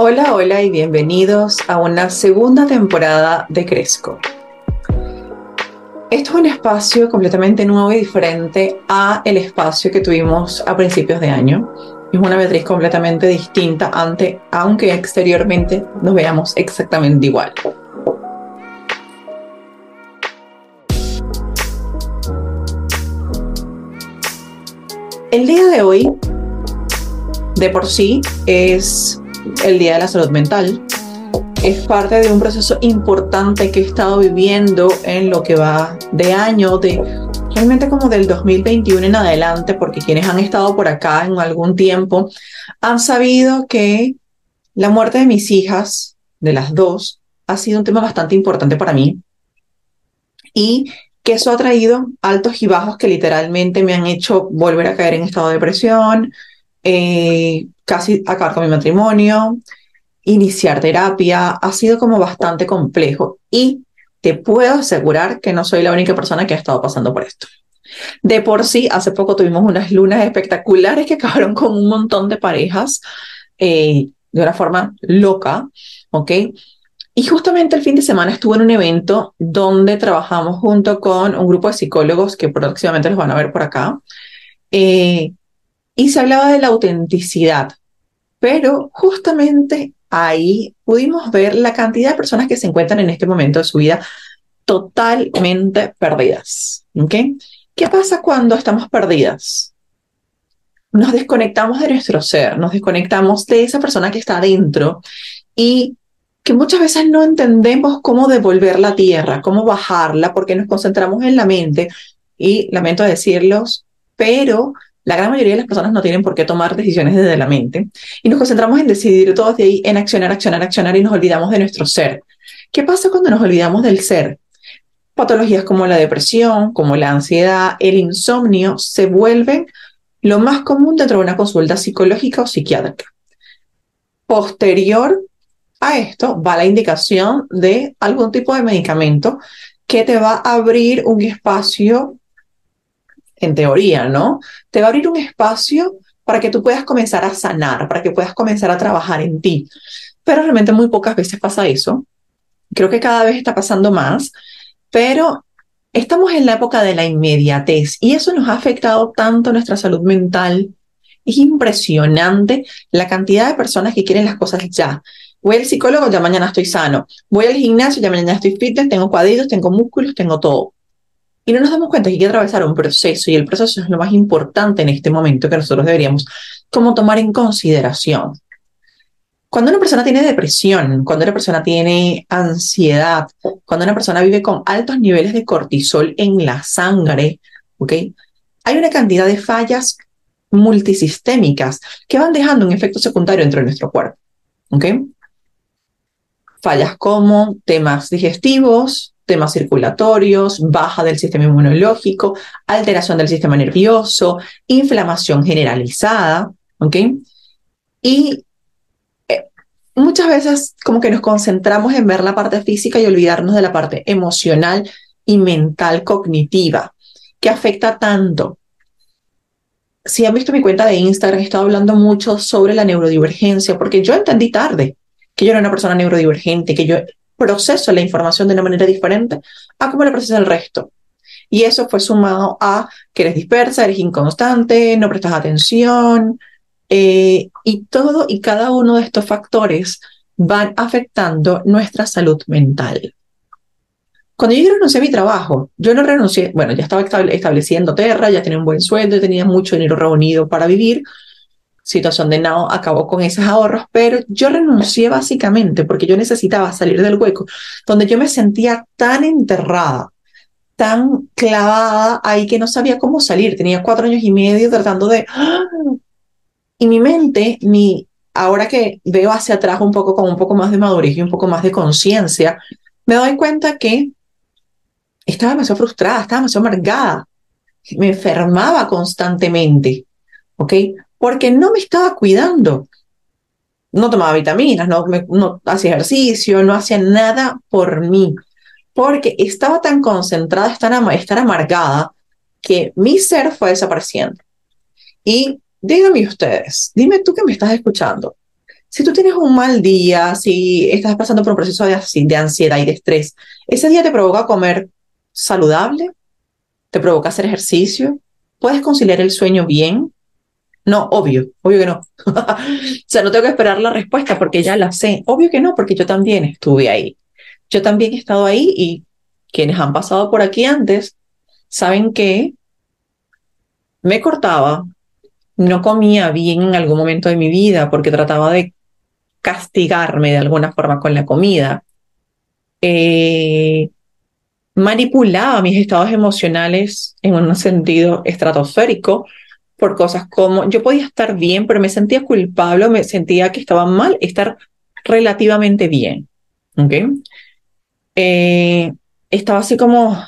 Hola, hola y bienvenidos a una segunda temporada de Cresco. Esto es un espacio completamente nuevo y diferente a el espacio que tuvimos a principios de año. Es una Beatriz completamente distinta ante, aunque exteriormente nos veamos exactamente igual. El día de hoy, de por sí, es el Día de la Salud Mental. Es parte de un proceso importante que he estado viviendo en lo que va de año, de realmente como del 2021 en adelante, porque quienes han estado por acá en algún tiempo han sabido que la muerte de mis hijas, de las dos, ha sido un tema bastante importante para mí. Y que eso ha traído altos y bajos que literalmente me han hecho volver a caer en estado de depresión, eh, casi acabar con mi matrimonio, iniciar terapia, ha sido como bastante complejo y te puedo asegurar que no soy la única persona que ha estado pasando por esto. De por sí, hace poco tuvimos unas lunas espectaculares que acabaron con un montón de parejas eh, de una forma loca, ¿ok? Y justamente el fin de semana estuve en un evento donde trabajamos junto con un grupo de psicólogos que próximamente los van a ver por acá. Eh, y se hablaba de la autenticidad, pero justamente ahí pudimos ver la cantidad de personas que se encuentran en este momento de su vida totalmente perdidas. ¿okay? ¿Qué pasa cuando estamos perdidas? Nos desconectamos de nuestro ser, nos desconectamos de esa persona que está adentro y que muchas veces no entendemos cómo devolver la tierra, cómo bajarla, porque nos concentramos en la mente y lamento decirlos, pero la gran mayoría de las personas no tienen por qué tomar decisiones desde la mente y nos concentramos en decidir todos de ahí, en accionar, accionar, accionar y nos olvidamos de nuestro ser. ¿Qué pasa cuando nos olvidamos del ser? Patologías como la depresión, como la ansiedad, el insomnio se vuelven lo más común dentro de una consulta psicológica o psiquiátrica. Posterior a esto va la indicación de algún tipo de medicamento que te va a abrir un espacio, en teoría, ¿no? Te va a abrir un espacio para que tú puedas comenzar a sanar, para que puedas comenzar a trabajar en ti. Pero realmente muy pocas veces pasa eso. Creo que cada vez está pasando más, pero estamos en la época de la inmediatez y eso nos ha afectado tanto nuestra salud mental. Es impresionante la cantidad de personas que quieren las cosas ya. Voy al psicólogo, ya mañana estoy sano. Voy al gimnasio, ya mañana estoy fitness, tengo cuadritos, tengo músculos, tengo todo. Y no nos damos cuenta que hay que atravesar un proceso y el proceso es lo más importante en este momento que nosotros deberíamos como tomar en consideración. Cuando una persona tiene depresión, cuando una persona tiene ansiedad, cuando una persona vive con altos niveles de cortisol en la sangre, ¿ok? Hay una cantidad de fallas multisistémicas que van dejando un efecto secundario dentro de nuestro cuerpo, ¿ok? fallas como temas digestivos, temas circulatorios, baja del sistema inmunológico, alteración del sistema nervioso, inflamación generalizada, ¿ok? Y eh, muchas veces como que nos concentramos en ver la parte física y olvidarnos de la parte emocional y mental cognitiva, que afecta tanto. Si han visto mi cuenta de Instagram, he estado hablando mucho sobre la neurodivergencia, porque yo entendí tarde que yo era una persona neurodivergente, que yo proceso la información de una manera diferente a cómo la procesa el resto. Y eso fue sumado a que eres dispersa, eres inconstante, no prestas atención, eh, y todo y cada uno de estos factores van afectando nuestra salud mental. Cuando yo renuncié a mi trabajo, yo no renuncié, bueno, ya estaba estableciendo Terra, ya tenía un buen sueldo, tenía mucho dinero reunido para vivir, situación de Nao acabó con esos ahorros, pero yo renuncié básicamente porque yo necesitaba salir del hueco, donde yo me sentía tan enterrada, tan clavada ahí que no sabía cómo salir. Tenía cuatro años y medio tratando de... Y mi mente, mi, ahora que veo hacia atrás un poco con un poco más de madurez y un poco más de conciencia, me doy cuenta que estaba demasiado frustrada, estaba demasiado amargada, me enfermaba constantemente, ¿ok? Porque no me estaba cuidando. No tomaba vitaminas, no, hacía ejercicio, no hacía nada por mí, porque estaba tan concentrada, tan, estar amargada, que mi ser fue desapareciendo. Y díganme ustedes, dime tú que me estás escuchando, si tú tienes un mal día, si estás pasando por un proceso de, de ansiedad y de estrés, ese día te provoca comer saludable, te provoca hacer ejercicio, puedes conciliar el sueño bien. No, obvio, obvio que no. o sea, no tengo que esperar la respuesta porque ya la sé. Obvio que no, porque yo también estuve ahí. Yo también he estado ahí y quienes han pasado por aquí antes saben que me cortaba, no comía bien en algún momento de mi vida porque trataba de castigarme de alguna forma con la comida. Eh, manipulaba mis estados emocionales en un sentido estratosférico por cosas como yo podía estar bien, pero me sentía culpable, me sentía que estaba mal estar relativamente bien. Eh, estaba así como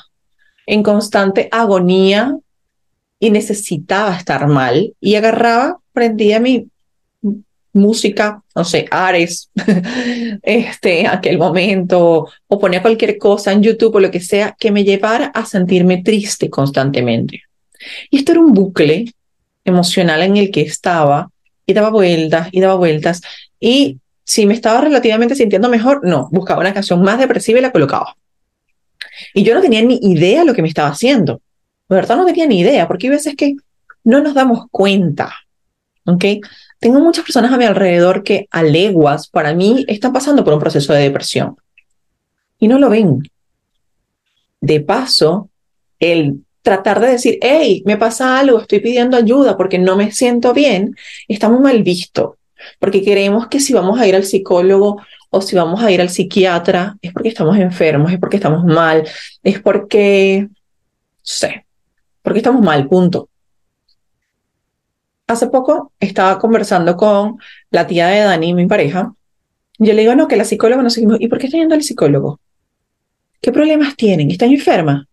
en constante agonía y necesitaba estar mal y agarraba, prendía mi música, no sé, Ares, este, aquel momento, o ponía cualquier cosa en YouTube o lo que sea que me llevara a sentirme triste constantemente. Y esto era un bucle emocional en el que estaba y daba vueltas y daba vueltas. Y si me estaba relativamente sintiendo mejor, no, buscaba una canción más depresiva y la colocaba. Y yo no tenía ni idea de lo que me estaba haciendo. De verdad no tenía ni idea, porque hay veces que no nos damos cuenta. ¿Ok? Tengo muchas personas a mi alrededor que a leguas, para mí, están pasando por un proceso de depresión y no lo ven. De paso, el tratar de decir, hey, me pasa algo, estoy pidiendo ayuda porque no me siento bien, está muy mal visto, porque creemos que si vamos a ir al psicólogo o si vamos a ir al psiquiatra, es porque estamos enfermos, es porque estamos mal, es porque, sé, porque estamos mal, punto. Hace poco estaba conversando con la tía de Dani, mi pareja. Yo le digo, no, que la psicóloga no sé ¿Y por qué está yendo al psicólogo? ¿Qué problemas tienen? ¿Están enferma?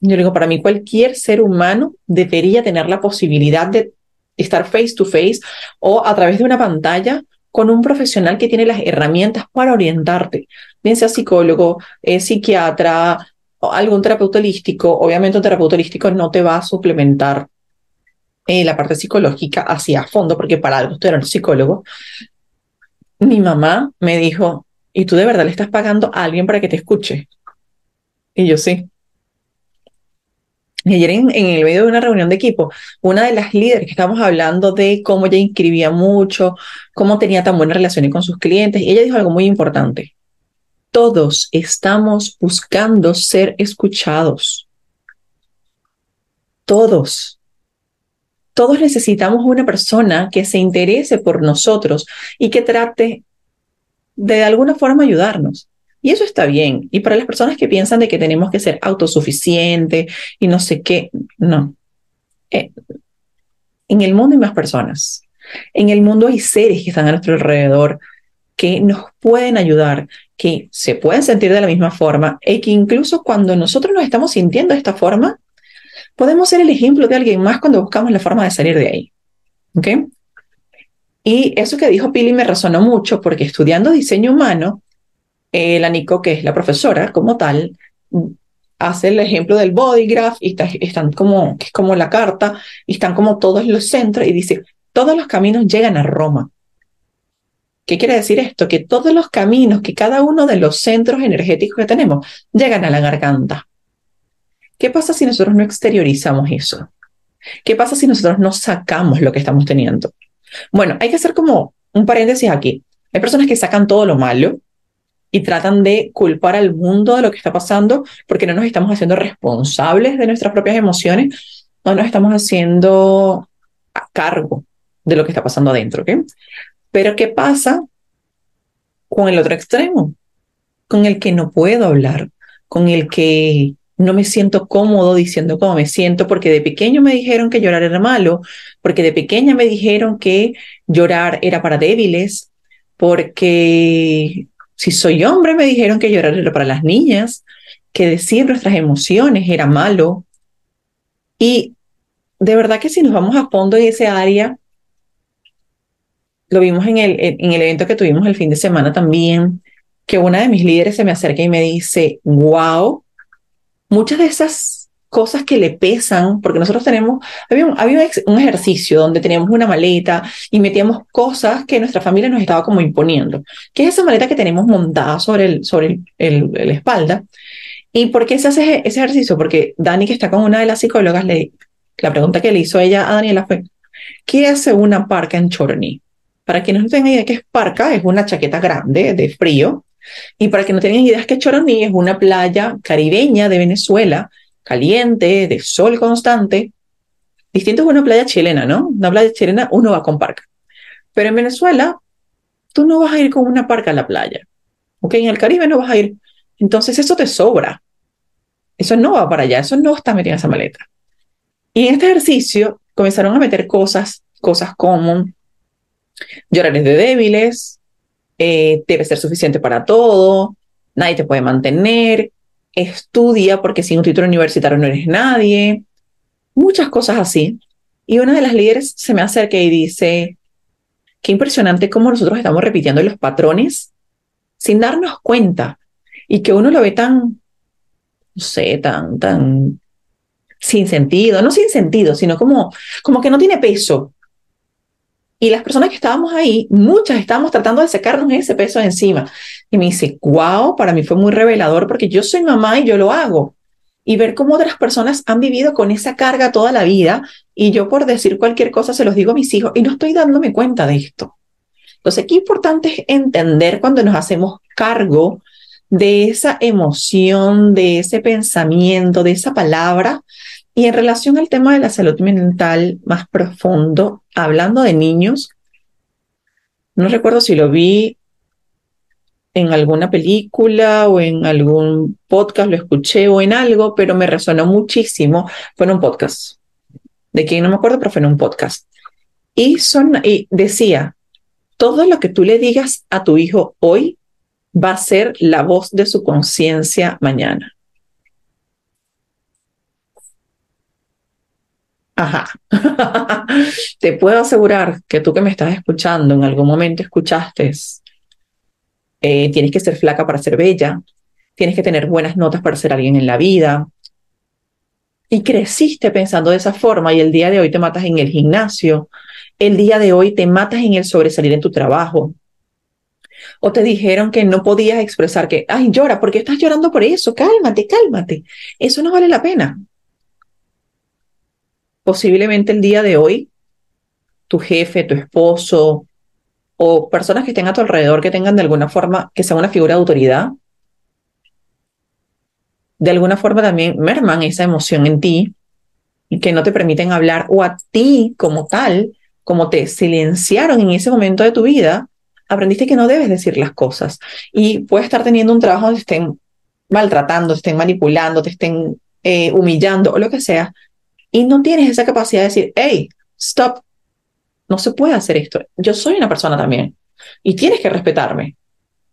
Yo digo, para mí cualquier ser humano debería tener la posibilidad de estar face to face o a través de una pantalla con un profesional que tiene las herramientas para orientarte, bien sea psicólogo, eh, psiquiatra, o algún terapeuta holístico. Obviamente un terapeuta holístico no te va a suplementar eh, la parte psicológica hacia fondo, porque para algo era un psicólogo, mi mamá me dijo, ¿y tú de verdad le estás pagando a alguien para que te escuche? Y yo sí. Ayer en, el medio de una reunión de equipo, una de las líderes que estábamos hablando de cómo ella inscribía mucho, cómo tenía tan buenas relaciones con sus clientes, y ella dijo algo muy importante. Todos estamos buscando ser escuchados. Todos todos necesitamos una persona que se interese por nosotros y que trate de, alguna forma ayudarnos. Y eso está bien. Y para las personas que piensan de que tenemos que ser autosuficientes y no sé qué, no. Eh, en el mundo hay más personas. En el mundo hay seres que están a nuestro alrededor que nos pueden ayudar, que se pueden sentir de la misma forma y que incluso cuando nosotros nos estamos sintiendo de esta forma, podemos ser el ejemplo de alguien más cuando buscamos la forma de salir de ahí. ¿Ok? Y eso que dijo Pili me resonó mucho porque estudiando diseño humano, eh, la Nico, que es la profesora como tal, hace el ejemplo del body graph y están como, como la carta, y están como todos los centros y dice, todos los caminos llegan a Roma. ¿Qué quiere decir esto? Que todos los caminos, que cada uno de los centros energéticos que tenemos, llegan a la garganta. ¿Qué pasa si nosotros no exteriorizamos eso? ¿Qué pasa si nosotros no sacamos lo que estamos teniendo? Bueno, hay que hacer como un paréntesis aquí. Hay personas que sacan todo lo malo y tratan de culpar al mundo de lo que está pasando porque no nos estamos haciendo responsables de nuestras propias emociones, no nos estamos haciendo cargo de lo que está pasando adentro. Pero ¿qué pasa con el otro extremo? Con el que no puedo hablar, con el que no me siento cómodo diciendo cómo me siento, porque de pequeño me dijeron que llorar era malo, porque de pequeña me dijeron que llorar era para débiles, porque si soy hombre me dijeron que llorar era para las niñas, que decir nuestras emociones era malo. Y de verdad que si nos vamos a fondo en ese área, lo vimos en el, en el evento que tuvimos el fin de semana también, que una de mis líderes se me acerca y me dice, wow, muchas de esas cosas que le pesan, porque nosotros tenemos, había, un, un, ejercicio donde teníamos una maleta y metíamos cosas que nuestra familia nos estaba como imponiendo, que es esa maleta que tenemos montada sobre, el, sobre el, la espalda. ¿Y por qué se hace ese ejercicio? Porque Dani, que está con una de las psicólogas, le, la pregunta que le hizo ella a Daniela fue, ¿qué hace una parca en Choroni? Para quienes no tengan idea qué es parca, es una chaqueta grande de frío. Y para que no tengan idea que Choroní es una playa caribeña de Venezuela caliente, de sol constante. Distinto es una playa chilena, ¿no? Una playa chilena uno va con parca. Pero en Venezuela, tú no vas a ir con una parca a la playa. ¿Ok? En el Caribe no vas a ir. Entonces eso te sobra. Eso no va para allá, eso no está metido en esa maleta. Y en este ejercicio comenzaron a meter cosas, cosas como llorar de débiles, eh, debe ser suficiente para todo, nadie te puede mantener, estudia porque sin un título universitario no eres nadie, muchas cosas así. Y una de las líderes se me acerca y dice, qué impresionante cómo nosotros estamos repitiendo los patrones sin darnos cuenta y que uno lo ve tan, no sé, tan, tan sin sentido, no sin sentido, sino como, como que no tiene peso. Y las personas que estábamos ahí, muchas estábamos tratando de sacarnos ese peso de encima. Y me dice, wow, para mí fue muy revelador porque yo soy mamá y yo lo hago. Y ver cómo otras personas han vivido con esa carga toda la vida y yo por decir cualquier cosa se los digo a mis hijos y no estoy dándome cuenta de esto. Entonces, qué importante es entender cuando nos hacemos cargo de esa emoción, de ese pensamiento, de esa palabra. Y en relación al tema de la salud mental más profundo, hablando de niños, no recuerdo si lo vi en alguna película o en algún podcast, lo escuché o en algo, pero me resonó muchísimo. Fue en un podcast. De quién no me acuerdo, pero fue en un podcast. Y, son, y decía, todo lo que tú le digas a tu hijo hoy va a ser la voz de su conciencia mañana. Ajá. Te puedo asegurar que tú que me estás escuchando, en algún momento escuchaste eh, tienes que ser flaca para ser bella, tienes que tener buenas notas para ser alguien en la vida. Y creciste pensando de esa forma y el día de hoy te matas en el gimnasio, el día de hoy te matas en el sobresalir en tu trabajo. O te dijeron que no podías expresar que, ay, llora, ¿por qué estás llorando por eso? Cálmate, cálmate. Eso no vale la pena. Posiblemente el día de hoy, tu jefe, tu esposo, o personas que estén a tu alrededor que tengan de alguna forma, que sea una figura de autoridad, de alguna forma también merman esa emoción en ti y que no te permiten hablar o a ti como tal, como te silenciaron en ese momento de tu vida, aprendiste que no debes decir las cosas. Y puedes estar teniendo un trabajo donde estén maltratando, te estén manipulando, te estén eh, humillando o lo que sea y no tienes esa capacidad de decir, hey, stop, no se puede hacer esto. Yo soy una persona también y tienes que respetarme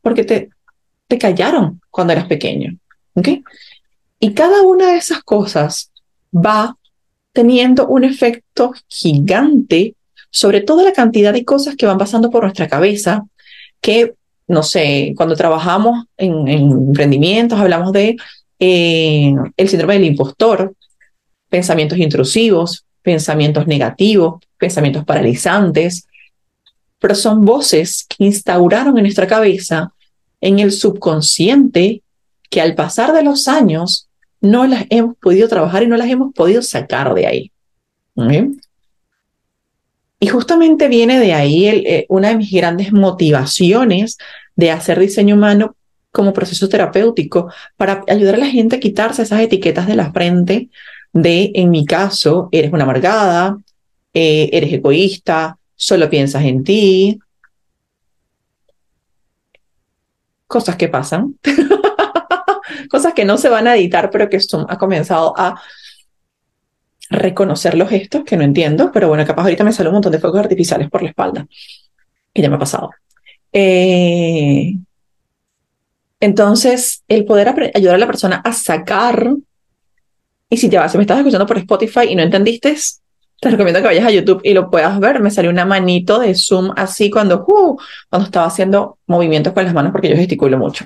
porque te, te callaron cuando eras pequeño. Y cada una de esas cosas va teniendo un efecto gigante sobre toda la cantidad de cosas que van pasando por nuestra cabeza, que, no sé, cuando trabajamos en, emprendimientos, hablamos de eh, el síndrome del impostor, pensamientos intrusivos, pensamientos negativos, pensamientos paralizantes, pero son voces que instauraron en nuestra cabeza, en el subconsciente, que al pasar de los años no las hemos podido trabajar y no las hemos podido sacar de ahí. Y justamente viene de ahí eh, una de mis grandes motivaciones de hacer diseño humano como proceso terapéutico para ayudar a la gente a quitarse esas etiquetas de la frente de, en mi caso, eres una amargada, eh, eres egoísta, solo piensas en ti. Cosas que pasan, cosas que no se van a editar, pero que Zoom ha comenzado a reconocer los gestos que no entiendo, pero bueno, capaz ahorita me sale un montón de fuegos artificiales por la espalda, que ya me ha pasado. Eh, entonces, el poder ayudar a la persona a sacar y si te vas, si me estás escuchando por Spotify y no entendiste, te recomiendo que vayas a YouTube y lo puedas ver. Me salió una manito de Zoom así cuando, uh, cuando estaba haciendo movimientos con las manos porque yo gesticulo mucho.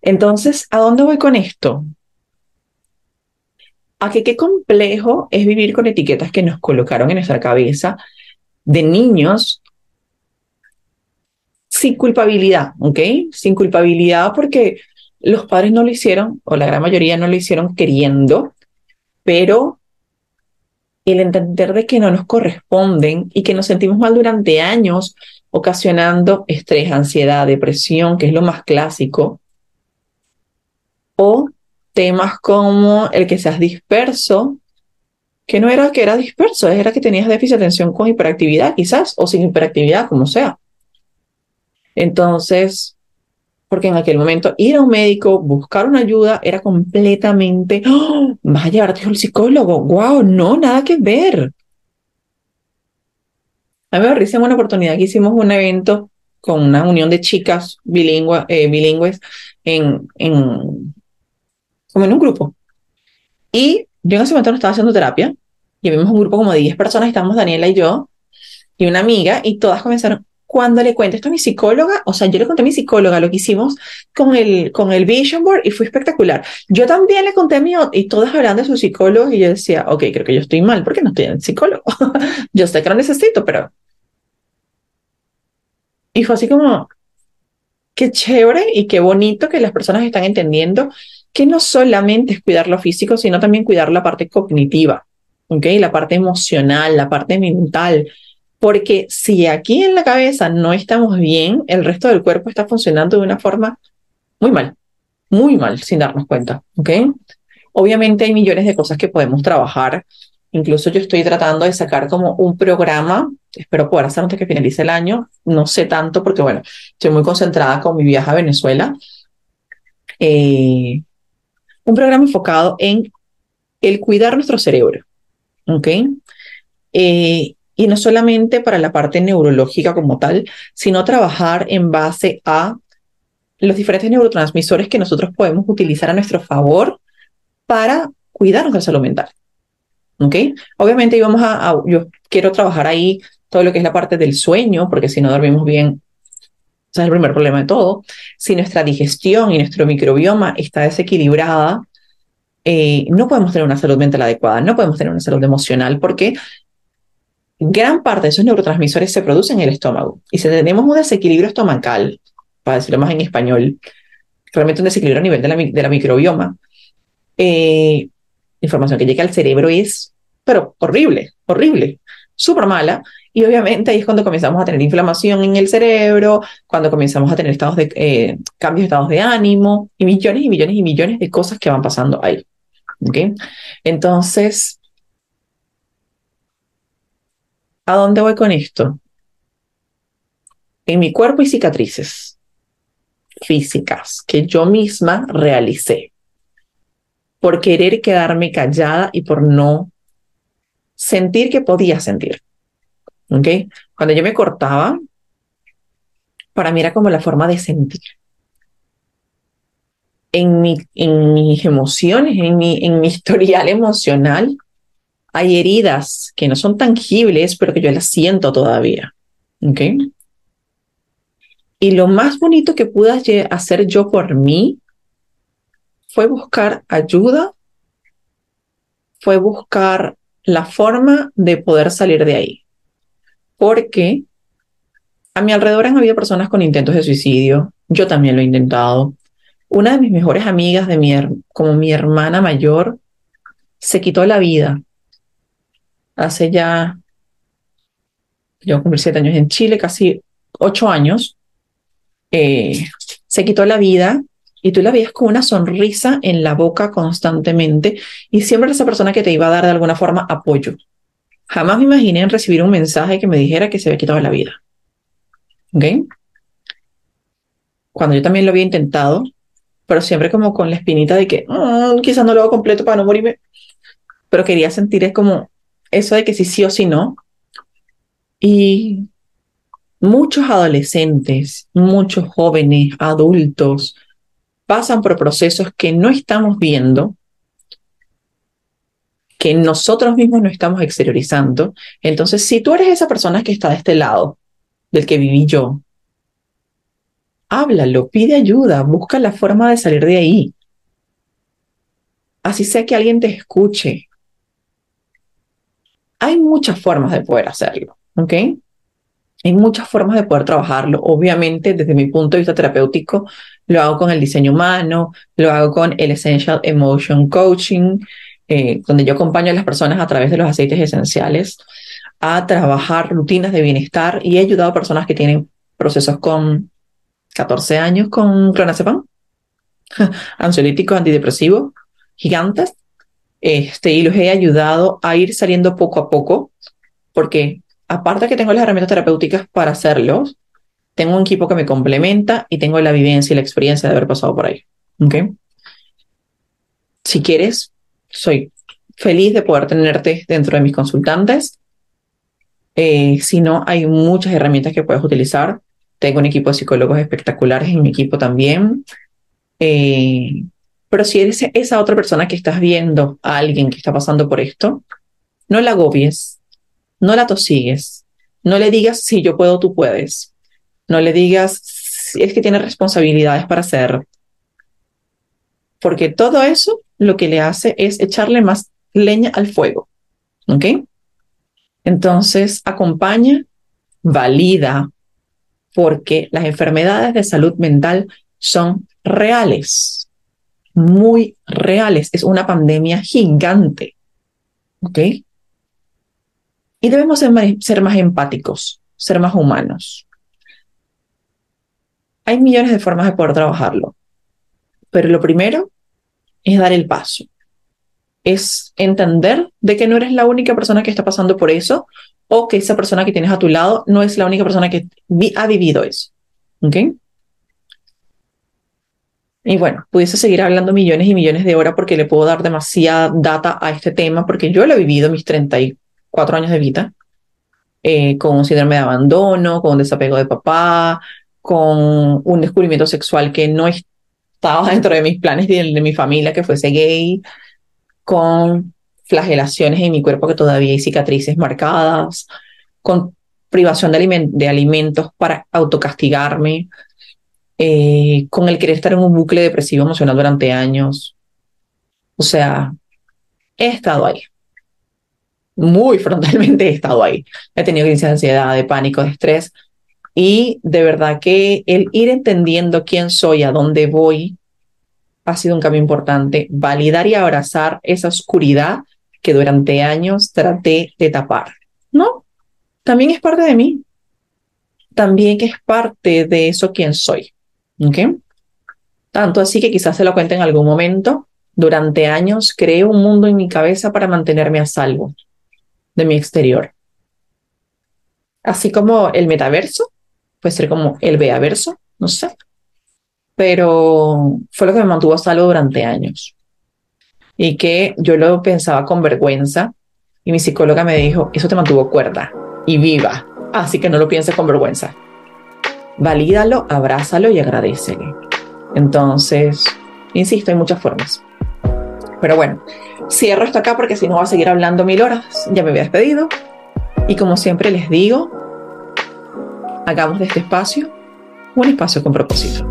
Entonces, ¿a dónde voy con esto? a que qué complejo es vivir con etiquetas que nos colocaron en nuestra cabeza de niños sin culpabilidad, ¿ok? Sin culpabilidad porque los padres no lo hicieron, o la gran mayoría no lo hicieron queriendo, pero el entender de que no nos corresponden y que nos sentimos mal durante años, ocasionando estrés, ansiedad, depresión, que es lo más clásico, o temas como el que seas disperso, que no era que era disperso, era que tenías déficit de atención con hiperactividad quizás, o sin hiperactividad, como sea. Entonces, porque en aquel momento ir a un médico, buscar una ayuda, era completamente, ¡Oh! vas a llevarte al psicólogo, wow, no, nada que ver. A mí me en una oportunidad que hicimos un evento con una unión de chicas bilingüe, eh, bilingües en, en, como en un grupo. Y yo en ese momento no estaba haciendo terapia, y un grupo como de 10 personas, estábamos Daniela y yo, y una amiga, y todas comenzaron, cuando le cuento esto a mi psicóloga, o sea, yo le conté a mi psicóloga lo que hicimos con el, con el Vision Board y fue espectacular. Yo también le conté a mi, y todas hablando de su psicólogo y yo decía, ok, creo que yo estoy mal porque no estoy en el psicólogo. yo sé que lo necesito, pero... Y fue así como, qué chévere y qué bonito que las personas están entendiendo que no solamente es cuidar lo físico, sino también cuidar la parte cognitiva, ¿ok? La parte emocional, la parte mental, porque si aquí en la cabeza no estamos bien, el resto del cuerpo está funcionando de una forma muy mal, muy mal, sin darnos cuenta. ¿ok? Obviamente hay millones de cosas que podemos trabajar. Incluso yo estoy tratando de sacar como un programa, espero poder hacerlo antes que finalice el año. No sé tanto porque, bueno, estoy muy concentrada con mi viaje a Venezuela. Eh, un programa enfocado en el cuidar nuestro cerebro. ¿Ok? Eh, y no solamente para la parte neurológica como tal, sino trabajar en base a los diferentes neurotransmisores que nosotros podemos utilizar a nuestro favor para cuidar nuestra salud mental. ¿Ok? Obviamente íbamos a, yo quiero trabajar ahí todo lo que es la parte del sueño, porque si no dormimos bien, ese es el primer problema de todo. Si nuestra digestión y nuestro microbioma está desequilibrada, eh, no podemos tener una salud mental adecuada, no podemos tener una salud emocional, porque gran parte de esos neurotransmisores se producen en el estómago. Y si tenemos un desequilibrio estomacal, para decirlo más en español, realmente un desequilibrio a nivel de la, de la microbioma, eh, información que llega al cerebro es, pero horrible, horrible, súper mala. Y obviamente ahí es cuando comenzamos a tener inflamación en el cerebro, cuando comenzamos a tener estados de, eh, cambios de estados de ánimo y millones y millones y millones de cosas que van pasando ahí. ¿Okay? Entonces, ¿A dónde voy con esto? En mi cuerpo hay cicatrices físicas que yo misma realicé por querer quedarme callada y por no sentir que podía sentir. ¿Ok? Cuando yo me cortaba, para mí era como la forma de sentir. En, mi, en mis emociones, en mi, en mi historial emocional, hay heridas que no son tangibles, pero que yo las siento todavía. ¿Ok? Y lo más bonito que pude hacer yo por mí fue buscar ayuda, fue buscar la forma de poder salir de ahí. Porque a mi alrededor han habido personas con intentos de suicidio, yo también lo he intentado. Una de mis mejores amigas, de mi, como mi hermana mayor, se quitó la vida hace ya, yo cumplí siete años en Chile, casi ocho años, eh, se quitó la vida y tú la veías con una sonrisa en la boca constantemente y siempre esa persona que te iba a dar de alguna forma apoyo. Jamás me imaginé recibir un mensaje que me dijera que se había quitado la vida. ¿Ok? Cuando yo también lo había intentado, pero siempre como con la espinita de que mm, quizás no lo hago completo para no morirme, pero quería sentir es como eso de que si sí o si no. Y muchos adolescentes, muchos jóvenes, adultos, pasan por procesos que no estamos viendo, que nosotros mismos no estamos exteriorizando. Entonces, si tú eres esa persona que está de este lado, del que viví yo, háblalo, pide ayuda, busca la forma de salir de ahí. así sea que alguien te escuche. Hay muchas formas de poder hacerlo, ¿ok? Hay muchas formas de poder trabajarlo. Obviamente, desde mi punto de vista terapéutico, lo hago con el diseño humano, lo hago con el Essential Emotion Coaching, eh, donde yo acompaño a las personas a través de los aceites esenciales a trabajar rutinas de bienestar y he ayudado a personas que tienen procesos con 14 años con clonazepam, ansiolítico, antidepresivo, gigantes, este, y los he ayudado a ir saliendo poco a poco, porque aparte que tengo las herramientas terapéuticas para hacerlos, tengo un equipo que me complementa y tengo la vivencia y la experiencia de haber pasado por ahí. ¿Okay? Si quieres, soy feliz de poder tenerte dentro de mis consultantes. Eh, si no, hay muchas herramientas que puedes utilizar. Tengo un equipo de psicólogos espectaculares en mi equipo también. Eh, pero si eres esa otra persona que estás viendo a alguien que está pasando por esto, no la agobies, no la tosigues, no le digas si yo puedo, tú puedes. No le digas si es que tiene responsabilidades para hacer. Porque todo eso lo que le hace es echarle más leña al fuego. ¿Ok? Entonces, acompaña, valida, porque las enfermedades de salud mental son reales, muy reales. Es una pandemia gigante. ¿Ok? Y debemos ser más, ser más empáticos, ser más humanos. Hay millones de formas de poder trabajarlo, pero lo primero es dar el paso es entender de que no eres la única persona que está pasando por eso o que esa persona que tienes a tu lado no es la única persona que ha vivido eso. ¿Ok? Y bueno, pudiese seguir hablando millones y millones de horas porque le puedo dar demasiada data a este tema porque yo lo he vivido mis 34 años de vida eh, con síndrome de abandono, con desapego de papá, con un descubrimiento sexual que no estaba dentro de mis planes de, de mi familia que fuese gay, con flagelaciones en mi cuerpo que todavía hay cicatrices marcadas, con privación de, alimentos para autocastigarme, eh, con el querer estar en un bucle depresivo emocional durante años. O sea, he estado ahí. Muy frontalmente he estado ahí. He tenido crisis de ansiedad, de pánico, de estrés. Y de verdad que el ir entendiendo quién soy, a dónde voy, ha sido un cambio importante, validar y abrazar esa oscuridad que durante años traté de tapar, ¿no? También es parte de mí, también es parte de eso quien soy, Tanto así que quizás se lo cuente en algún momento, durante años creé un mundo en mi cabeza para mantenerme a salvo de mi exterior. Así como el metaverso, puede ser como el beaverso, no sé, pero fue lo que me mantuvo a salvo durante años. Y que yo lo pensaba con vergüenza y mi psicóloga me dijo, eso te mantuvo cuerda y viva, así que no lo pienses con vergüenza. Valídalo, abrázalo y agradecele. Entonces, insisto, hay muchas formas. Pero bueno, cierro esto acá porque si no voy a seguir hablando mil horas. Ya me había despedido. Y como siempre les digo, hagamos de este espacio un espacio con propósito.